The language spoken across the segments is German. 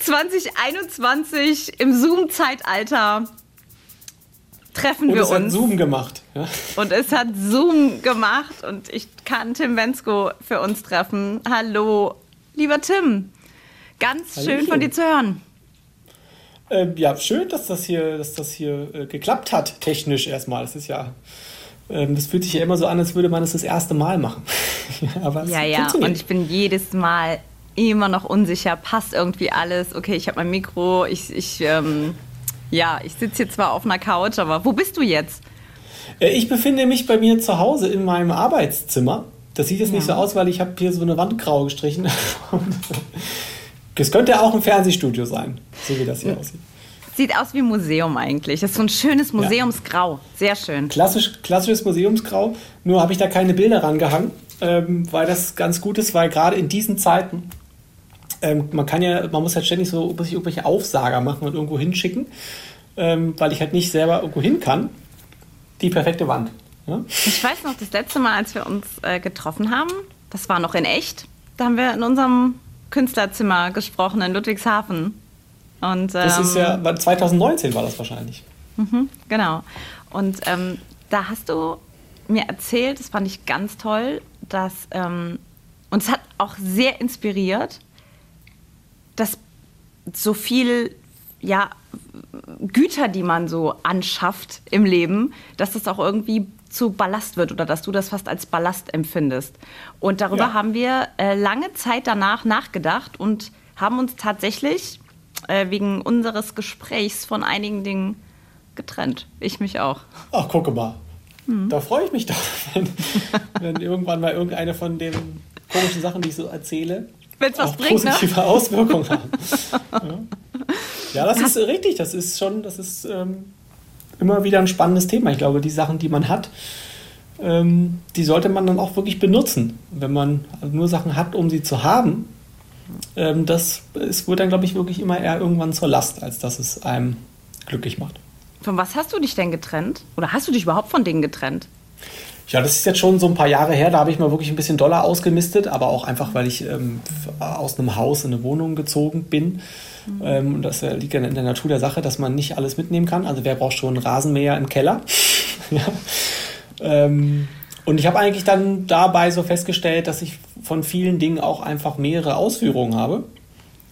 2021 im Zoom-Zeitalter treffen und wir es uns. hat Zoom gemacht. Ja. Und es hat Zoom gemacht und ich kann Tim Bensko für uns treffen. Hallo, lieber Tim. Ganz schön Hallöchen. von dir zu hören. Ähm, ja, schön, dass das hier, dass das hier äh, geklappt hat, technisch erstmal. Das ist ja, ähm, das fühlt sich ja immer so an, als würde man es das erste Mal machen. Aber es Ja, ja. Und ich bin jedes Mal immer noch unsicher. Passt irgendwie alles? Okay, ich habe mein Mikro. Ich, ich ähm, ja, ich sitze hier zwar auf einer Couch, aber wo bist du jetzt? Äh, ich befinde mich bei mir zu Hause in meinem Arbeitszimmer. Das sieht jetzt nicht so aus, weil ich habe hier so eine Wand grau gestrichen. Es könnte auch ein Fernsehstudio sein, so wie das hier aussieht. Sieht aus wie ein Museum eigentlich. Das ist so ein schönes Museumsgrau. Sehr schön. Klassisch, klassisches Museumsgrau, nur habe ich da keine Bilder rangehangen, ähm, weil das ganz gut ist, weil gerade in diesen Zeiten, ähm, man kann ja, man muss halt ständig so muss ich irgendwelche Aufsager machen und irgendwo hinschicken, ähm, weil ich halt nicht selber irgendwo hin kann. Die perfekte Wand. Ja? Ich weiß noch, das letzte Mal, als wir uns äh, getroffen haben, das war noch in echt. Da haben wir in unserem Künstlerzimmer gesprochen in Ludwigshafen. Und, Das ähm, ist ja, war 2019 war das wahrscheinlich. Genau. Und ähm, da hast du mir erzählt, das fand ich ganz toll, dass, ähm, und es hat auch sehr inspiriert, dass so viel, ja, Güter, die man so anschafft im Leben, dass das auch irgendwie zu Ballast wird oder dass du das fast als Ballast empfindest. Und darüber Ja. haben wir äh, lange Zeit danach nachgedacht und haben uns tatsächlich äh, wegen unseres Gesprächs von einigen Dingen getrennt. Ich mich auch. Ach, gucke mal. Mhm. Da freue ich mich doch, wenn, wenn irgendwann mal irgendeine von den komischen Sachen, die ich so erzähle, Wenn's was auch bringt, ne? positive Auswirkungen haben. Ja, ja das ist richtig. Das ist schon, das ist ähm, immer wieder ein spannendes Thema. Ich glaube, die Sachen, die man hat, ähm, die sollte man dann auch wirklich benutzen. Wenn man nur Sachen hat, um sie zu haben, ähm, das es wird dann, glaube ich, wirklich immer eher irgendwann zur Last, als dass es einem glücklich macht. Von was hast du dich denn getrennt? Oder hast du dich überhaupt von Dingen getrennt? Ja, das ist jetzt schon so ein paar Jahre her. Da habe ich mal wirklich ein bisschen Dollar ausgemistet, aber auch einfach, weil ich ähm, aus einem Haus in eine Wohnung gezogen bin. Ähm, und das äh, liegt ja in der Natur der Sache, dass man nicht alles mitnehmen kann. Also wer braucht schon einen Rasenmäher im Keller? ja. ähm, und ich habe eigentlich dann dabei so festgestellt, dass ich von vielen Dingen auch einfach mehrere Ausführungen habe,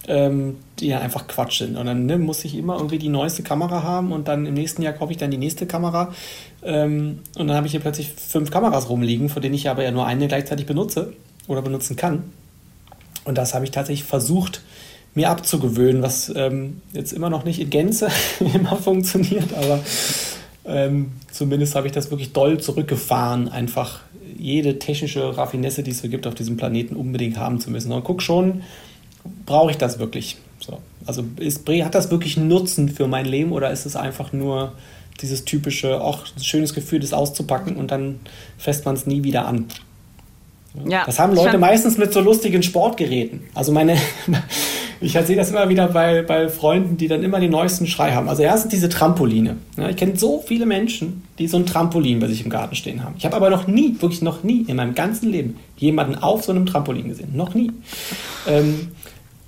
ähm, die ja einfach Quatsch sind. Und dann ne, muss ich immer irgendwie die neueste Kamera haben und dann im nächsten Jahr kaufe ich dann die nächste Kamera. Ähm, und dann habe ich hier plötzlich fünf Kameras rumliegen, von denen ich aber ja nur eine gleichzeitig benutze oder benutzen kann. Und das habe ich tatsächlich versucht, mir abzugewöhnen, was ähm, jetzt immer noch nicht in Gänze immer funktioniert, aber ähm, zumindest habe ich das wirklich doll zurückgefahren, einfach jede technische Raffinesse, die es so gibt auf diesem Planeten, unbedingt haben zu müssen. Und guck schon, brauche ich das wirklich? So. Also ist, hat das wirklich einen Nutzen für mein Leben oder ist es einfach nur dieses typische, auch ein schönes Gefühl, das auszupacken und dann fässt man es nie wieder an? Ja, Das haben Leute meistens mit so lustigen Sportgeräten. Also meine, ich sehe das immer wieder bei, bei Freunden, die dann immer den neuesten Schrei haben. Also erstens diese Trampoline. Ja, ich kenne so viele Menschen, die so ein Trampolin bei sich im Garten stehen haben. Ich habe aber noch nie, wirklich noch nie in meinem ganzen Leben jemanden auf so einem Trampolin gesehen. Noch nie. Ähm,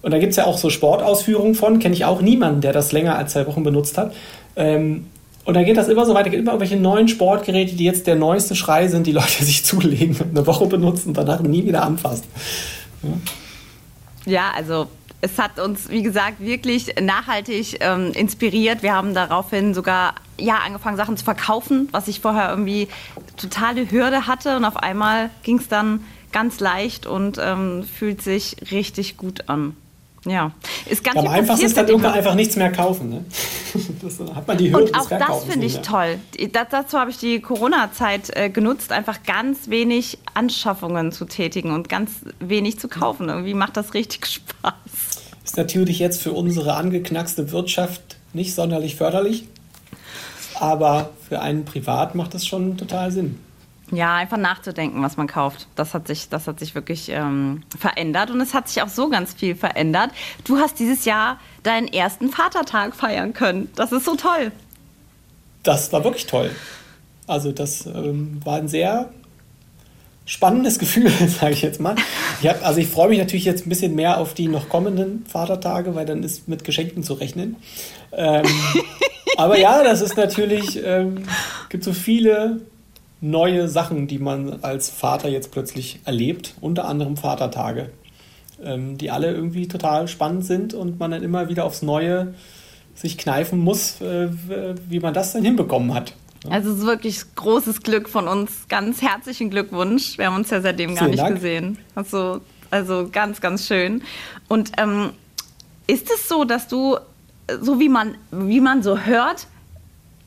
und da gibt es ja auch so Sportausführungen von, kenne ich auch niemanden, der das länger als zwei Wochen benutzt hat. Ähm, und dann geht das immer so weiter, gibt immer irgendwelche neuen Sportgeräte, die jetzt der neueste Schrei sind, die Leute sich zulegen und eine Woche benutzen und danach nie wieder anfassen. Ja, also es hat uns, wie gesagt, wirklich nachhaltig ähm, inspiriert. Wir haben daraufhin sogar ja, angefangen, Sachen zu verkaufen, was ich vorher irgendwie totale Hürde hatte. Und auf einmal ging es dann ganz leicht und ähm, fühlt sich richtig gut an. Ja, ist ganz Am einfachsten ist dann irgendwann einfach nichts mehr kaufen. Ne? Das hat man die Hürde Und auch das finde ich toll. Das, dazu habe ich die Corona-Zeit äh, genutzt, einfach ganz wenig Anschaffungen zu tätigen und ganz wenig zu kaufen. Irgendwie macht das richtig Spaß. Ist natürlich jetzt für unsere angeknackste Wirtschaft nicht sonderlich förderlich, aber für einen privat macht das schon total Sinn. Ja, einfach nachzudenken, was man kauft. Das hat sich, das hat sich wirklich ähm, verändert und es hat sich auch so ganz viel verändert. Du hast dieses Jahr deinen ersten Vatertag feiern können. Das ist so toll. Das war wirklich toll. Also das ähm, war ein sehr spannendes Gefühl, sage ich jetzt mal. Ich hab, also ich freue mich natürlich jetzt ein bisschen mehr auf die noch kommenden Vatertage, weil dann ist mit Geschenken zu rechnen. Ähm, aber ja, das ist natürlich, ähm, gibt so viele neue Sachen, die man als Vater jetzt plötzlich erlebt, unter anderem Vatertage, ähm, die alle irgendwie total spannend sind und man dann immer wieder aufs Neue sich kneifen muss, äh, wie man das dann hinbekommen hat. Also es ist wirklich großes Glück von uns. Ganz herzlichen Glückwunsch. Wir haben uns ja seitdem gar Vielen nicht Dank. gesehen. Also, also ganz, ganz schön. Und ähm, ist es so, dass du, so wie man, wie man so hört,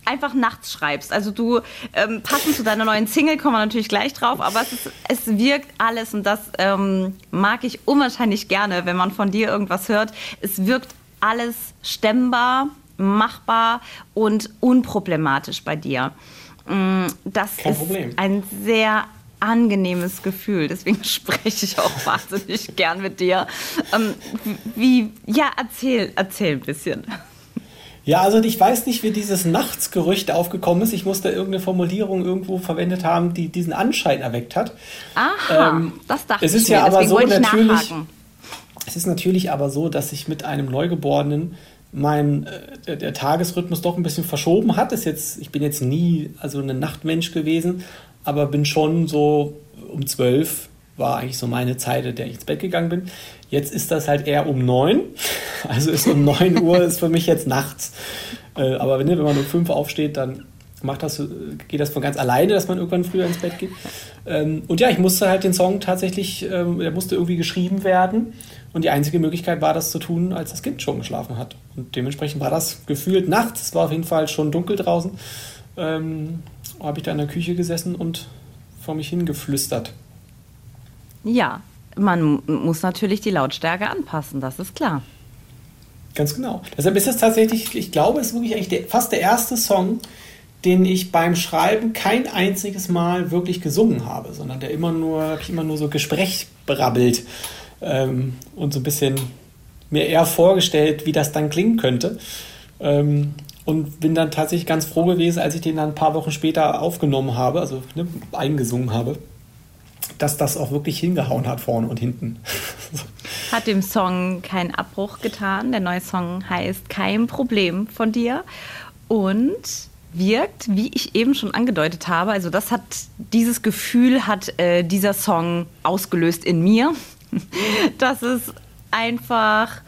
einfach nachts schreibst. Also du, ähm, passend zu deiner neuen Single kommen wir natürlich gleich drauf, aber es, ist, es wirkt alles und das ähm, mag ich unwahrscheinlich gerne, wenn man von dir irgendwas hört. Es wirkt alles stemmbar, machbar und unproblematisch bei dir. Mm, das Kein ist Problem. ein sehr angenehmes Gefühl. Deswegen spreche ich auch wahnsinnig gern mit dir. Ähm, wie, ja, erzähl, erzähl ein bisschen. Ja, also ich weiß nicht, wie dieses Nachtsgerücht aufgekommen ist. Ich muss da irgendeine Formulierung irgendwo verwendet haben, die diesen Anschein erweckt hat. Aha, ähm, das dachte es ist ich ja mir. aber so natürlich. Es ist natürlich aber so, dass ich mit einem Neugeborenen mein äh, der Tagesrhythmus doch ein bisschen verschoben hat. Ist jetzt, ich bin jetzt nie also ein Nachtmensch gewesen, aber bin schon so um zwölf war eigentlich so meine Zeit, in der ich ins Bett gegangen bin. Jetzt ist das halt eher um neun. Also ist um neun Uhr ist für mich jetzt nachts. Äh, aber wenn, wenn man um fünf aufsteht, dann macht das, geht das von ganz alleine, dass man irgendwann früher ins Bett geht. Ähm, und ja, ich musste halt den Song tatsächlich, ähm, der musste irgendwie geschrieben werden. Und die einzige Möglichkeit war, das zu tun, als das Kind schon geschlafen hat. Und dementsprechend war das gefühlt nachts. Es war auf jeden Fall schon dunkel draußen. Ähm, habe ich da in der Küche gesessen und vor mich hingeflüstert. Ja, man muss natürlich die Lautstärke anpassen, das ist klar. Ganz genau. Deshalb ist es tatsächlich, ich glaube, es ist wirklich eigentlich der, fast der erste Song, den ich beim Schreiben kein einziges Mal wirklich gesungen habe, sondern der immer nur, immer nur so Gespräch brabbelt ähm, und so ein bisschen mir eher vorgestellt, wie das dann klingen könnte. Ähm, und bin dann tatsächlich ganz froh gewesen, als ich den dann ein paar Wochen später aufgenommen habe, also ne, eingesungen habe dass das auch wirklich hingehauen hat, vorne und hinten. Hat dem Song keinen Abbruch getan. Der neue Song heißt Kein Problem von dir und wirkt, wie ich eben schon angedeutet habe, also das hat, dieses Gefühl hat äh, dieser Song ausgelöst in mir, dass es einfach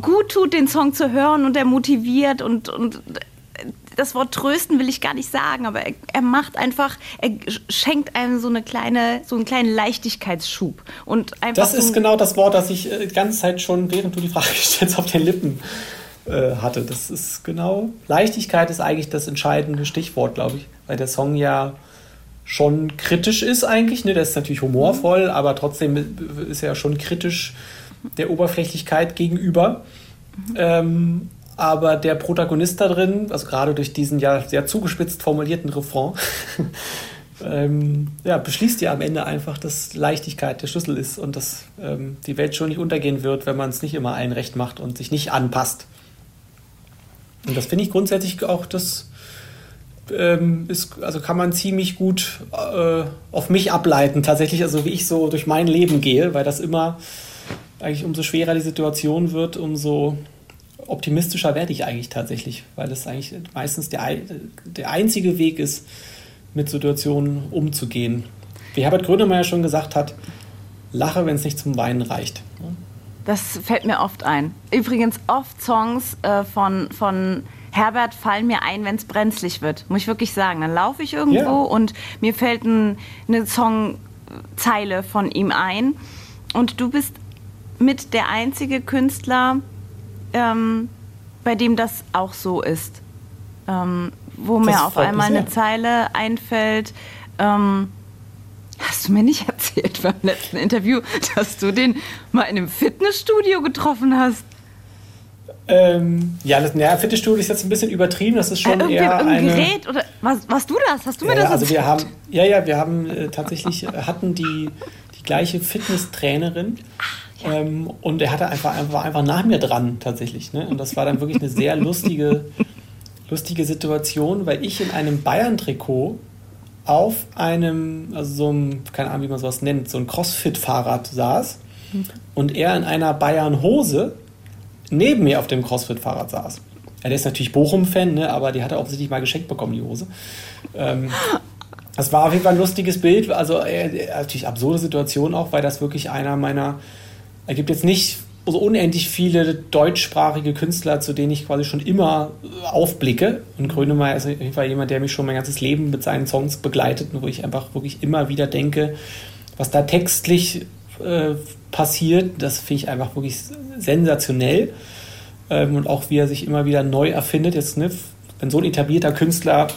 gut tut, den Song zu hören und er motiviert und, und das Wort trösten will ich gar nicht sagen, aber er, er, macht einfach, er schenkt einem so eine kleine, so einen kleinen Leichtigkeitsschub und einfach. Das ist so genau das Wort, das ich äh, die ganze Zeit schon, während du die Frage stellst, auf den Lippen äh, hatte. Das ist genau. Leichtigkeit ist eigentlich das entscheidende Stichwort, glaube ich, weil der Song ja schon kritisch ist eigentlich. Ne? Der ist natürlich humorvoll, aber trotzdem ist er ja schon kritisch der Oberflächlichkeit gegenüber. Mhm. Ähm, aber der Protagonist da drin, also gerade durch diesen ja sehr zugespitzt formulierten Refrain, ähm, ja, beschließt ja am Ende einfach, dass Leichtigkeit der Schlüssel ist und dass ähm, die Welt schon nicht untergehen wird, wenn man es nicht immer allen recht macht und sich nicht anpasst. Und das finde ich grundsätzlich auch, das ähm, ist, also kann man ziemlich gut äh, auf mich ableiten, tatsächlich, also wie ich so durch mein Leben gehe, weil das immer eigentlich umso schwerer die Situation wird, umso optimistischer werde ich eigentlich tatsächlich, weil das eigentlich meistens der, der einzige Weg ist, mit Situationen umzugehen. Wie Herbert Grönemeyer schon gesagt hat, lache, wenn es nicht zum Weinen reicht. Das fällt mir oft ein. Übrigens, oft Songs äh, von, von Herbert fallen mir ein, wenn es brenzlig wird. Muss ich wirklich sagen. Dann laufe ich irgendwo ja. und mir fällt ein, eine Songzeile von ihm ein. Und du bist mit der einzige Künstler, ähm, bei dem das auch so ist. Ähm, wo das mir auf einmal eine Zeile einfällt. Ähm, hast du mir nicht erzählt beim letzten Interview, dass du den mal in einem Fitnessstudio getroffen hast? Ähm, ja, das, ja, Fitnessstudio ist jetzt ein bisschen übertrieben. Das ist schon Äh, eher im eine. Gerät oder was, warst du das? Hast du mir Ja, das also wir erzählt? haben, ja, ja, wir haben äh, tatsächlich äh, hatten die, die gleiche Fitnesstrainerin. Ähm, und er hatte einfach, war einfach nach mir dran tatsächlich. Ne? Und das war dann wirklich eine sehr lustige, lustige Situation, weil ich in einem Bayern-Trikot auf einem, also so einem, keine Ahnung, wie man sowas nennt, so ein Crossfit-Fahrrad saß und er in einer Bayern-Hose neben mir auf dem Crossfit-Fahrrad saß. Ja, der ist natürlich Bochum-Fan, ne, aber die hat er offensichtlich mal geschenkt bekommen, die Hose. Ähm, das war auf jeden Fall ein lustiges Bild, also äh, natürlich absurde Situation auch, weil das wirklich einer meiner, er gibt jetzt nicht so unendlich viele deutschsprachige Künstler, zu denen ich quasi schon immer äh, aufblicke. Und Grönemeyer ist auf jeden Fall jemand, der mich schon mein ganzes Leben mit seinen Songs begleitet und wo ich einfach wirklich immer wieder denke, was da textlich äh, passiert, das finde ich einfach wirklich sensationell. Ähm, und auch wie er sich immer wieder neu erfindet. Jetzt, ne, wenn so ein etablierter Künstler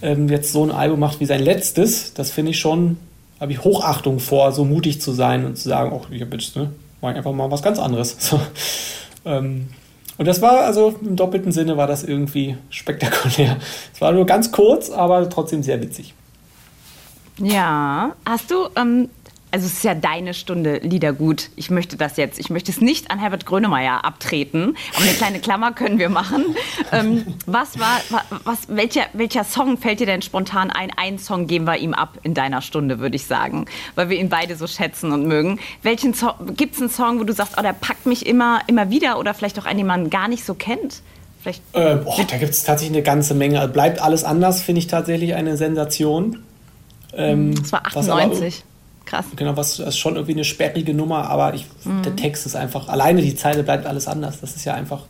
ähm, jetzt so ein Album macht wie sein letztes, das finde ich schon, habe ich Hochachtung vor, so mutig zu sein und zu sagen, oh, ich habe jetzt, ne, mach ich einfach mal was ganz anderes. So, ähm, und das war also im doppelten Sinne war das irgendwie spektakulär. Es war nur ganz kurz, aber trotzdem sehr witzig. Ja, hast du, ähm, also es ist ja deine Stunde Liedergut. Ich möchte das jetzt, ich möchte es nicht an Herbert Grönemeyer abtreten, aber eine kleine Klammer können wir machen. Ähm, was war, wa- was, welcher, welcher Song fällt dir denn spontan ein? Einen Song geben wir ihm ab in deiner Stunde, würde ich sagen, weil wir ihn beide so schätzen und mögen. Welchen Song, gibt es einen Song, wo du sagst, oh, der packt mich immer, immer wieder oder vielleicht auch einen, den man gar nicht so kennt? Vielleicht Äh, boah, da gibt es tatsächlich eine ganze Menge. Bleibt alles anders, finde ich tatsächlich eine Sensation. Ähm, das war was aber- 98. Krass. Genau, was das ist schon irgendwie eine sperrige Nummer, aber ich, der Text ist einfach, alleine die Zeile bleibt alles anders. Das ist ja einfach,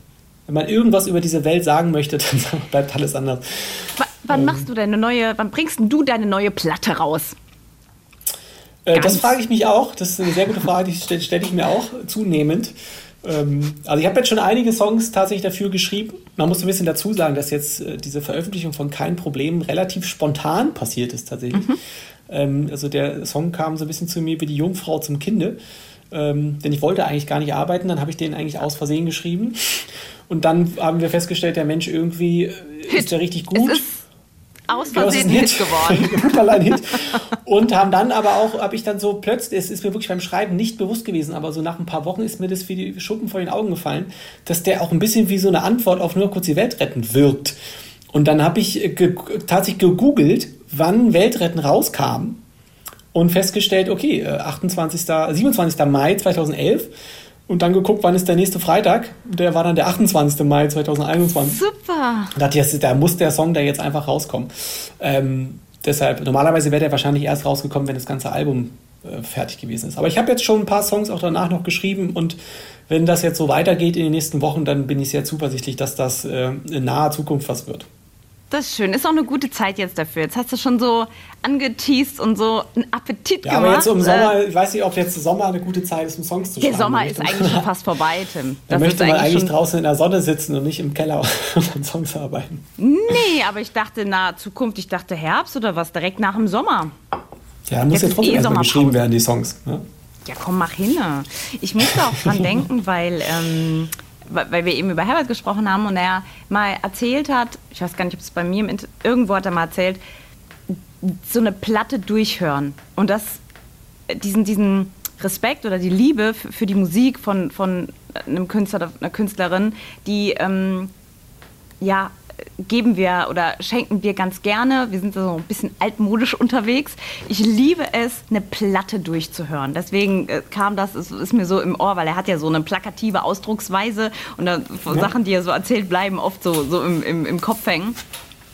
wenn man irgendwas über diese Welt sagen möchte, dann bleibt alles anders. W wann machst du deine neue, wann bringst du deine neue Platte raus? Äh, das frage ich mich auch. Das ist eine sehr gute Frage, die stelle stell ich mir auch zunehmend. Ähm, also ich habe jetzt schon einige Songs tatsächlich dafür geschrieben. Man muss ein bisschen dazu sagen, dass jetzt äh, diese Veröffentlichung von Kein Problem relativ spontan passiert ist tatsächlich. Ähm, also der Song kam so ein bisschen zu mir wie die Jungfrau zum Kinde. Ähm, denn ich wollte eigentlich gar nicht arbeiten, dann habe ich den eigentlich aus Versehen geschrieben. Und dann haben wir festgestellt, der Mensch irgendwie äh, ist der richtig gut. Es ist aus Genau, Versehen ein Hit geworden. Hit. Und haben dann aber auch, habe ich dann so plötzlich, es ist mir wirklich beim Schreiben nicht bewusst gewesen, aber so nach ein paar Wochen ist mir das wie die Schuppen vor den Augen gefallen, dass der auch ein bisschen wie so eine Antwort auf nur kurz die Welt retten wirkt. Und dann habe ich äh, ge tatsächlich gegoogelt, wann Weltretten rauskam und festgestellt, okay, äh, 28., 27. Mai 2011 und dann geguckt, wann ist der nächste Freitag. Der war dann der 28. Mai 2021. Super. Da dachte ich, jetzt- da muss der Song da jetzt einfach rauskommen. Ähm, deshalb, normalerweise wäre der wahrscheinlich erst rausgekommen, wenn das ganze Album äh, fertig gewesen ist. Aber ich habe jetzt schon ein paar Songs auch danach noch geschrieben und wenn das jetzt so weitergeht in den nächsten Wochen, dann bin ich sehr zuversichtlich, dass das äh, in naher Zukunft was wird. Das ist schön. Ist auch eine gute Zeit jetzt dafür. Jetzt hast du schon so angeteased und so einen Appetit Ja, gemacht. aber jetzt im Äh, Sommer, ich weiß nicht, ob jetzt Sommer eine gute Zeit ist, um Songs zu Der schreiben. Sommer Da ist eigentlich schon fast vorbei, Tim. Da möchte man eigentlich schon, draußen in der Sonne sitzen und nicht im Keller und an Songs arbeiten. Nee, aber ich dachte nahe Zukunft. Ich dachte Herbst oder was, direkt nach dem Sommer. Ja, da muss Jetzt ja trotzdem eh erstmal geschrieben werden, die Songs. Ne? Ja, komm, mach hin. Ich musste auch dran denken, weil, ähm, weil wir eben über Herbert gesprochen haben und er mal erzählt hat, ich weiß gar nicht, ob es bei mir irgendwo hat er mal erzählt, so eine Platte durchhören und das, diesen, diesen Respekt oder die Liebe für, für die Musik von, von einem Künstler oder einer Künstlerin, die ähm, ja, geben wir oder schenken wir ganz gerne. Wir sind so ein bisschen altmodisch unterwegs. Ich liebe es, eine Platte durchzuhören. Deswegen äh, kam das, ist, ist mir so im Ohr, weil er hat ja so eine plakative Ausdrucksweise und dann Sachen, die er so erzählt, bleiben oft so, so im, im, im Kopf hängen.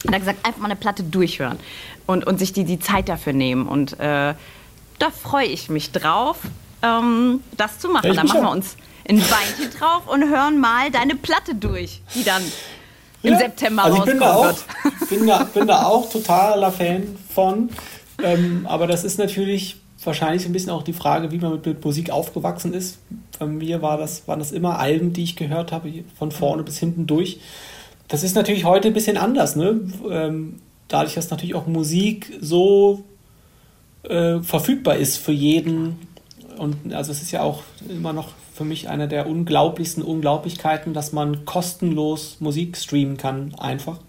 Und er hat gesagt, einfach mal eine Platte durchhören und, und sich die, die Zeit dafür nehmen. Und äh, da freue ich mich drauf, ähm, das zu machen. Ja, mich machen wir uns ein Beinchen drauf und hören mal deine Platte durch, die dann im Ja, September also ich bin da auch, bin da, bin da auch totaler Fan von. Ähm, aber das ist natürlich wahrscheinlich so ein bisschen auch die Frage, wie man mit, mit Musik aufgewachsen ist. Bei mir war das, waren das immer Alben, die ich gehört habe, von vorne bis hinten durch. Das ist natürlich heute ein bisschen anders, ne? Ähm, dadurch, dass natürlich auch Musik so äh, verfügbar ist für jeden. Und also es ist ja auch immer noch für mich eine der unglaublichsten Unglaublichkeiten, dass man kostenlos Musik streamen kann, einfach.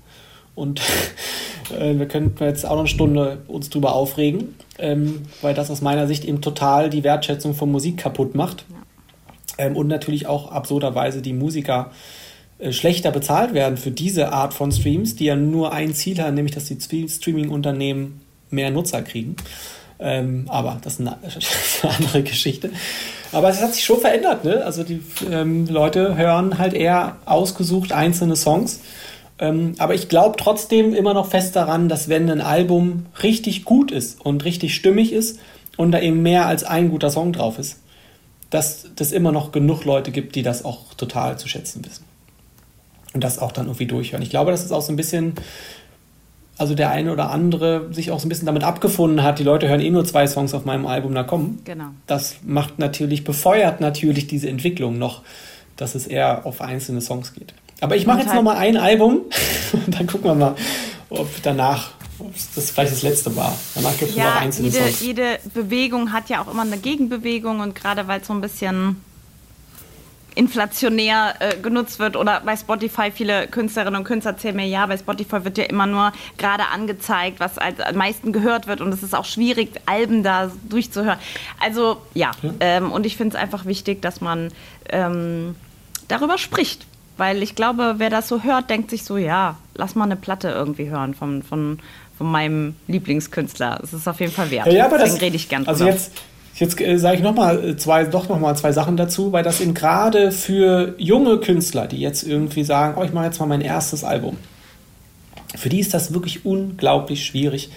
Und äh, wir könnten jetzt auch noch eine Stunde uns drüber aufregen, ähm, weil das aus meiner Sicht eben total die Wertschätzung von Musik kaputt macht. Ähm, und natürlich auch absurderweise die Musiker äh, schlechter bezahlt werden für diese Art von Streams, die ja nur ein Ziel haben, nämlich dass die Streaming-Unternehmen mehr Nutzer kriegen. Ähm, aber das ist eine, eine, andere Geschichte. Aber es hat sich schon verändert. Ne? Also die ähm, Leute hören halt eher ausgesucht einzelne Songs. Ähm, aber ich glaube trotzdem immer noch fest daran, dass wenn ein Album richtig gut ist und richtig stimmig ist und da eben mehr als ein guter Song drauf ist, dass es immer noch genug Leute gibt, die das auch total zu schätzen wissen. Und das auch dann irgendwie durchhören. Ich glaube, das ist auch so ein bisschen also der eine oder andere sich auch so ein bisschen damit abgefunden hat, die Leute hören eh nur zwei Songs auf meinem Album, da kommen. Genau. Das macht natürlich, befeuert natürlich diese Entwicklung noch, dass es eher auf einzelne Songs geht. Aber ich mache jetzt halt noch mal ein Album und dann gucken wir mal, ob danach ob das vielleicht das letzte war. Danach gibt es ja, noch einzelne jede, Songs. Jede Bewegung hat ja auch immer eine Gegenbewegung und gerade weil es so ein bisschen inflationär äh, genutzt wird oder bei Spotify viele Künstlerinnen und Künstler erzählen mir, ja, bei Spotify wird ja immer nur gerade angezeigt, was als am meisten gehört wird und es ist auch schwierig, Alben da durchzuhören. Also ja, ja. Ähm, und ich finde es einfach wichtig, dass man ähm, darüber spricht, weil ich glaube, wer das so hört, denkt sich so, ja, lass mal eine Platte irgendwie hören von, von, von meinem Lieblingskünstler. Es ist auf jeden Fall wert. Ja, aber Deswegen das, rede ich gern also drüber. Jetzt Jetzt äh, sage ich noch mal äh, zwei, doch noch mal zwei Sachen dazu, weil das eben gerade für junge Künstler, die jetzt irgendwie sagen, oh, ich mache jetzt mal mein erstes Album, für die ist das wirklich unglaublich schwierig,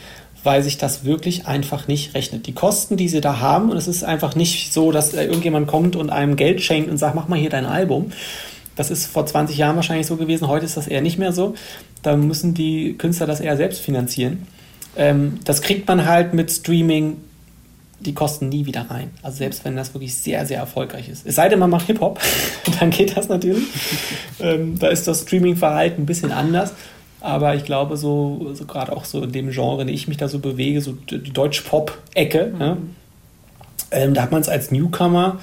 weil sich das wirklich einfach nicht rechnet. Die Kosten, die sie da haben, und es ist einfach nicht so, dass irgendjemand kommt und einem Geld schenkt und sagt, mach mal hier dein Album. Das ist vor 20 Jahren wahrscheinlich so gewesen, heute ist das eher nicht mehr so. Da müssen die Künstler das eher selbst finanzieren. Ähm, das kriegt man halt mit Streaming die kosten nie wieder rein. Also selbst wenn das wirklich sehr, sehr erfolgreich ist. Es sei denn, man macht Hip-Hop, dann geht das natürlich. ähm, da ist das Streaming-Verhalten ein bisschen anders. Aber ich glaube, so, so gerade auch so in dem Genre, in dem ich mich da so bewege, so die Deutsch-Pop-Ecke, mhm. ja, ähm, da hat man es als Newcomer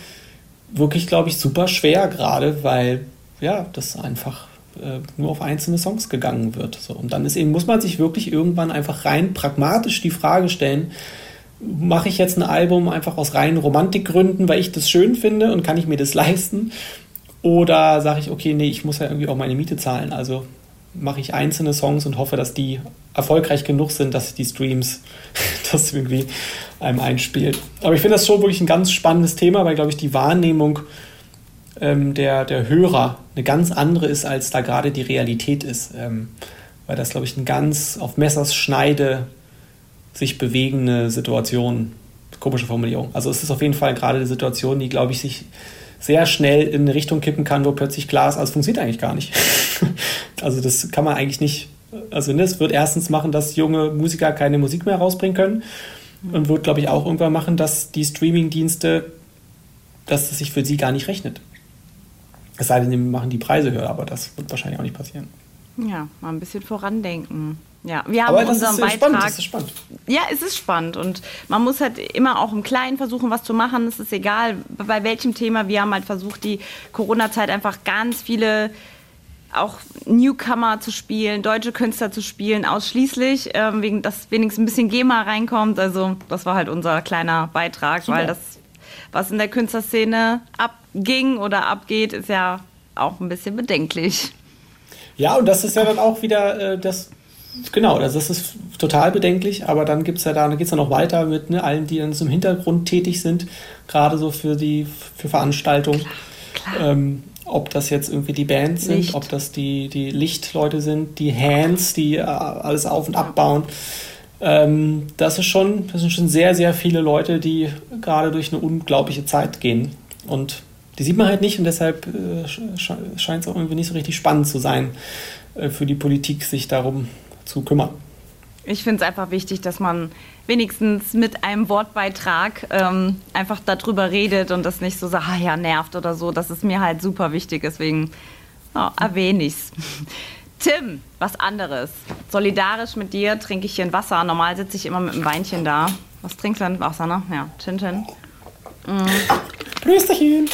wirklich, glaube ich, super schwer gerade, weil ja, das einfach äh, nur auf einzelne Songs gegangen wird. So. Und dann ist eben, muss man sich wirklich irgendwann einfach rein pragmatisch die Frage stellen, mache ich jetzt ein Album einfach aus reinen Romantikgründen, weil ich das schön finde und kann ich mir das leisten? Oder sage ich, okay, nee, ich muss ja irgendwie auch meine Miete zahlen. Also mache ich einzelne Songs und hoffe, dass die erfolgreich genug sind, dass die Streams das irgendwie einem einspielt. Aber ich finde das schon wirklich ein ganz spannendes Thema, weil, glaube ich, die Wahrnehmung ähm, der, der Hörer eine ganz andere ist, als da gerade die Realität ist. Ähm, weil das, glaube ich, ein ganz auf Messers Schneide sich bewegende Situation. Komische Formulierung. Also es ist auf jeden Fall gerade eine Situation, die, glaube ich, sich sehr schnell in eine Richtung kippen kann, wo plötzlich klar ist, also funktioniert eigentlich gar nicht. also das kann man eigentlich nicht. Also das wird erstens machen, dass junge Musiker keine Musik mehr rausbringen können und wird, glaube ich, auch irgendwann machen, dass die Streaming-Dienste, dass es sich für sie gar nicht rechnet. Es sei denn, sie machen die Preise höher, aber das wird wahrscheinlich auch nicht passieren. Ja, mal ein bisschen vorandenken. Ja, wir haben Aber das unseren ist Beitrag. Spannend, das ist spannend. Ja, es ist spannend und man muss halt immer auch im Kleinen versuchen, was zu machen. Es ist egal, bei welchem Thema. Wir haben halt versucht, die Corona-Zeit einfach ganz viele auch Newcomer zu spielen, deutsche Künstler zu spielen, ausschließlich, ähm, wegen, dass wenigstens ein bisschen GEMA reinkommt. Also das war halt unser kleiner Beitrag, Super. weil das, was in der Künstlerszene abging oder abgeht, ist ja auch ein bisschen bedenklich. Ja, und das ist ja dann auch wieder äh, das Genau, also das ist total bedenklich, aber dann gibt es ja da, dann geht es ja noch weiter mit ne, allen, die dann im Hintergrund tätig sind, gerade so für die für Veranstaltungen. Ähm, ob das jetzt irgendwie die Bands sind, Licht. ob das die, die Lichtleute sind, die Hands, die äh, alles auf- und abbauen. Ähm, das ist schon, das sind schon sehr, sehr viele Leute, die gerade durch eine unglaubliche Zeit gehen. Und die sieht man halt nicht und deshalb äh, scheint es auch irgendwie nicht so richtig spannend zu sein äh, für die Politik, sich darum zu kümmern. Ich finde es einfach wichtig, dass man wenigstens mit einem Wortbeitrag ähm, einfach darüber redet und das nicht so sagt, ah ja, nervt oder so. Das ist mir halt super wichtig, deswegen oh, erwähne ich es. Tim, was anderes. Solidarisch mit dir trinke ich hier ein Wasser. Normal sitze ich immer mit einem Weinchen da. Was trinkst du denn? Wasser, ne? Ja, Chin Chin. Mm. Prösterchen.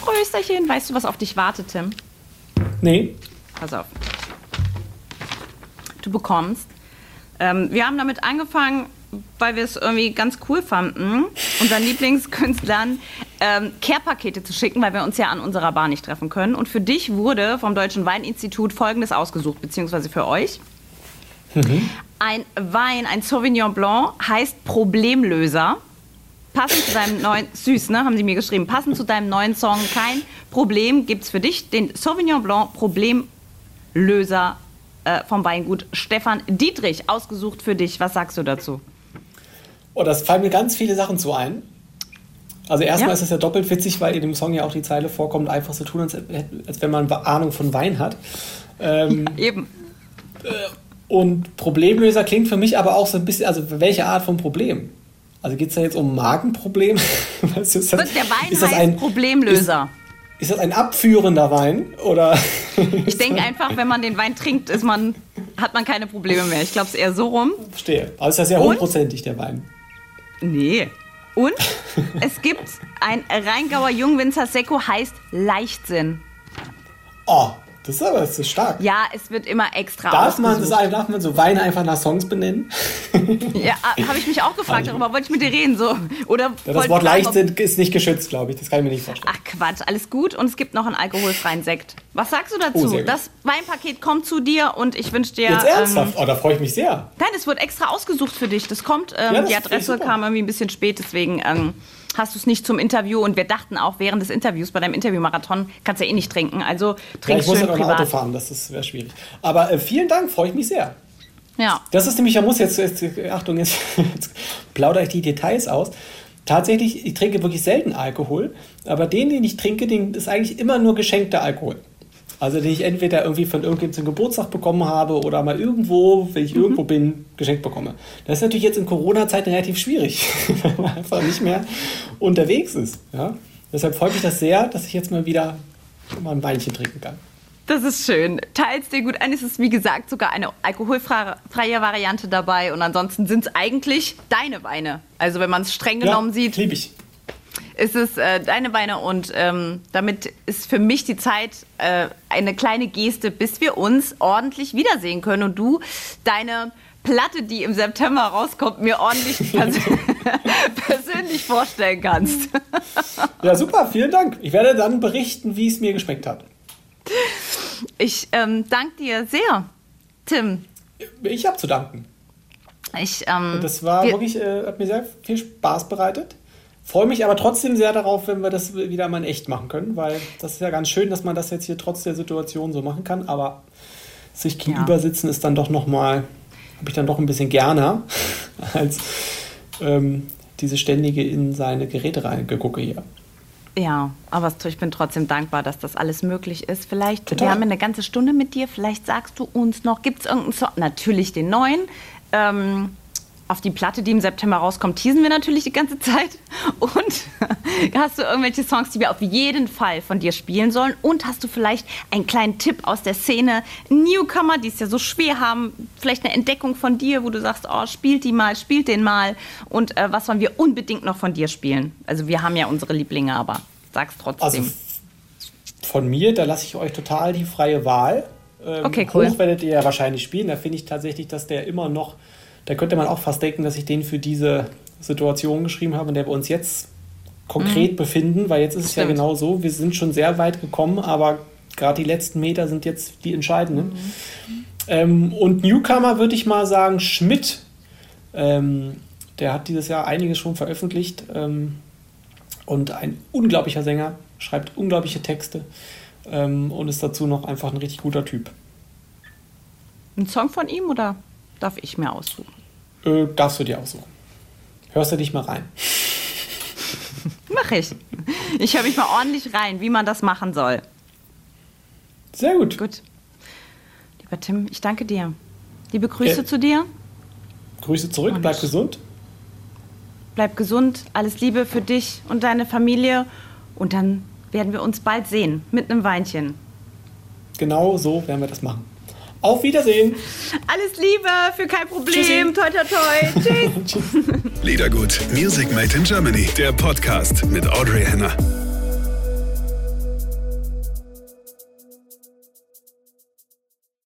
Prösterchen. Weißt du, was auf dich wartet, Tim? Nee. Pass auf. Du bekommst. Ähm, wir haben damit angefangen, weil wir es irgendwie ganz cool fanden, unseren Lieblingskünstlern ähm, Care-Pakete zu schicken, weil wir uns ja an unserer Bar nicht treffen können. Und für dich wurde vom Deutschen Weininstitut Folgendes ausgesucht, beziehungsweise für euch. Ein Wein, ein Sauvignon Blanc, heißt Problemlöser. Passend zu deinem neuen, süß, ne, haben sie mir geschrieben, passend zu deinem neuen Song Kein Problem gibt's für dich den Sauvignon Blanc Problemlöser äh, vom Weingut Stefan Dietrich, ausgesucht für dich. Was sagst du dazu? Oh, das fallen mir ganz viele Sachen zu ein. Also erstmal Ja. ist es ja doppelt witzig, weil in dem Song ja auch die Zeile vorkommt, einfach so tun, als, als wenn man Ahnung von Wein hat. Ähm, Eben. Und Problemlöser klingt für mich aber auch so ein bisschen, also welche Art von Problem? Also geht es da jetzt um Magenproblem? Was ist das? Der Wein ist das ein, Problemlöser. Ist das ein abführender Wein? Oder Ich denke einfach, wenn man den Wein trinkt, ist man, hat man keine Probleme mehr. Ich glaube es eher so rum. verstehe. Aber ist ja sehr Und? hochprozentig, der Wein. Nee. Und es gibt ein Rheingauer Jungwinzer Sekko, heißt Leichtsinn. Oh, das ist aber das ist stark. Ja, es wird immer extra Darf man, das, darf man so Weine einfach nach Songs benennen? Ja, habe ich mich auch gefragt, darüber wollte ich mit dir reden. So. Oder Ja, das Wort fragen, leicht ob- sind, ist nicht geschützt, glaube ich. Das kann ich mir nicht vorstellen. Ach Quatsch, alles gut. Und es gibt noch einen alkoholfreien Sekt. Was sagst du dazu? Oh, das Weinpaket kommt zu dir und ich wünsche dir. Jetzt ernsthaft? Ähm, Oh, da freue ich mich sehr. nein, es wird extra ausgesucht für dich. Das kommt. Ähm, Ja, das die Adresse kam irgendwie ein bisschen spät, deswegen ähm, hast du es nicht zum Interview. Und wir dachten auch während des Interviews bei deinem Interviewmarathon kannst du ja eh nicht trinken. Also Ja, trink ich muss ja schön noch ein Auto fahren, das wäre schwierig. Aber äh, vielen Dank, freue ich mich sehr. Ja. Das ist nämlich, man muss jetzt, jetzt Achtung, jetzt, jetzt plaudere ich die Details aus. Tatsächlich, ich trinke wirklich selten Alkohol, aber den, den ich trinke, den ist eigentlich immer nur geschenkter Alkohol. Also den ich entweder irgendwie von irgendjemandem zum Geburtstag bekommen habe oder mal irgendwo, wenn ich irgendwo bin, geschenkt bekomme. Das ist natürlich jetzt in Corona-Zeiten relativ schwierig, weil man einfach nicht mehr unterwegs ist. Ja? Deshalb freut mich das sehr, dass ich jetzt mal wieder mal ein Weinchen trinken kann. Das ist schön. Teils dir gut ein. Es ist, wie gesagt, sogar eine alkoholfreie Variante dabei. Und ansonsten sind es eigentlich deine Weine. Also, wenn man es streng genommen sieht, liebe ich. Ist es äh, deine Weine. Und ähm, damit ist für mich die Zeit äh, eine kleine Geste, bis wir uns ordentlich wiedersehen können. Und du deine Platte, die im September rauskommt, mir ordentlich pers persönlich vorstellen kannst. Ja, super, vielen Dank. Ich werde dann berichten, wie es mir geschmeckt hat. Ich ähm, danke dir sehr, Tim. Ich habe zu danken. Ich, ähm, Das war wir- wirklich, äh, hat mir sehr viel Spaß bereitet. Freue mich aber trotzdem sehr darauf, wenn wir das wieder mal in echt machen können, weil das ist ja ganz schön, dass man das jetzt hier trotz der Situation so machen kann, aber sich gegenüber sitzen ist dann doch nochmal, habe ich dann doch ein bisschen gerne, als ähm, diese ständige in seine Geräte reingegucke hier. Ja, aber ich bin trotzdem dankbar, dass das alles möglich ist. Vielleicht, Total. wir haben eine ganze Stunde mit dir, vielleicht sagst du uns noch, gibt es irgendeinen Song? Natürlich den neuen. Ähm, auf die Platte, die im September rauskommt, teasen wir natürlich die ganze Zeit. Und hast du irgendwelche Songs, die wir auf jeden Fall von dir spielen sollen? Und hast du vielleicht einen kleinen Tipp aus der Szene? Newcomer, die es ja so schwer haben, vielleicht eine Entdeckung von dir, wo du sagst, oh, spielt die mal, spielt den mal. Und äh, was wollen wir unbedingt noch von dir spielen? Also wir haben ja unsere Lieblinge, aber sag's trotzdem. Also von mir, da lasse ich euch total die freie Wahl. Ähm, Okay, cool. Hoch werdet ihr ja wahrscheinlich spielen. Da finde ich tatsächlich, dass der immer noch, da könnte man auch fast denken, dass ich den für diese Situation geschrieben habe, in der wir uns jetzt konkret befinden, weil jetzt ist es ja Mhm. Genau so, wir sind schon sehr weit gekommen, aber gerade die letzten Meter sind jetzt die entscheidenden. Mhm. Ähm, und Newcomer würde ich mal sagen, Schmidt. Ähm, der hat dieses Jahr einiges schon veröffentlicht. Ähm, und ein unglaublicher Sänger, schreibt unglaubliche Texte ähm, und ist dazu noch einfach ein richtig guter Typ. Ein Song von ihm oder darf ich mir aussuchen? Äh, darfst du dir aussuchen. Hörst du dich mal rein. Mach ich. Ich höre mich mal ordentlich rein, wie man das machen soll. Sehr gut. Gut. Lieber Tim, ich danke dir. Liebe Grüße Okay. zu dir. Grüße zurück, Und- bleib gesund. Bleib gesund. Alles Liebe für dich und deine Familie. Und dann werden wir uns bald sehen mit einem Weinchen. Genau so werden wir das machen. Auf Wiedersehen. Alles Liebe, für kein Problem. Tschüssi. Toi, toi, toi. Tschüss. Liedergut, Music Made in Germany, der Podcast mit Audrey Henner.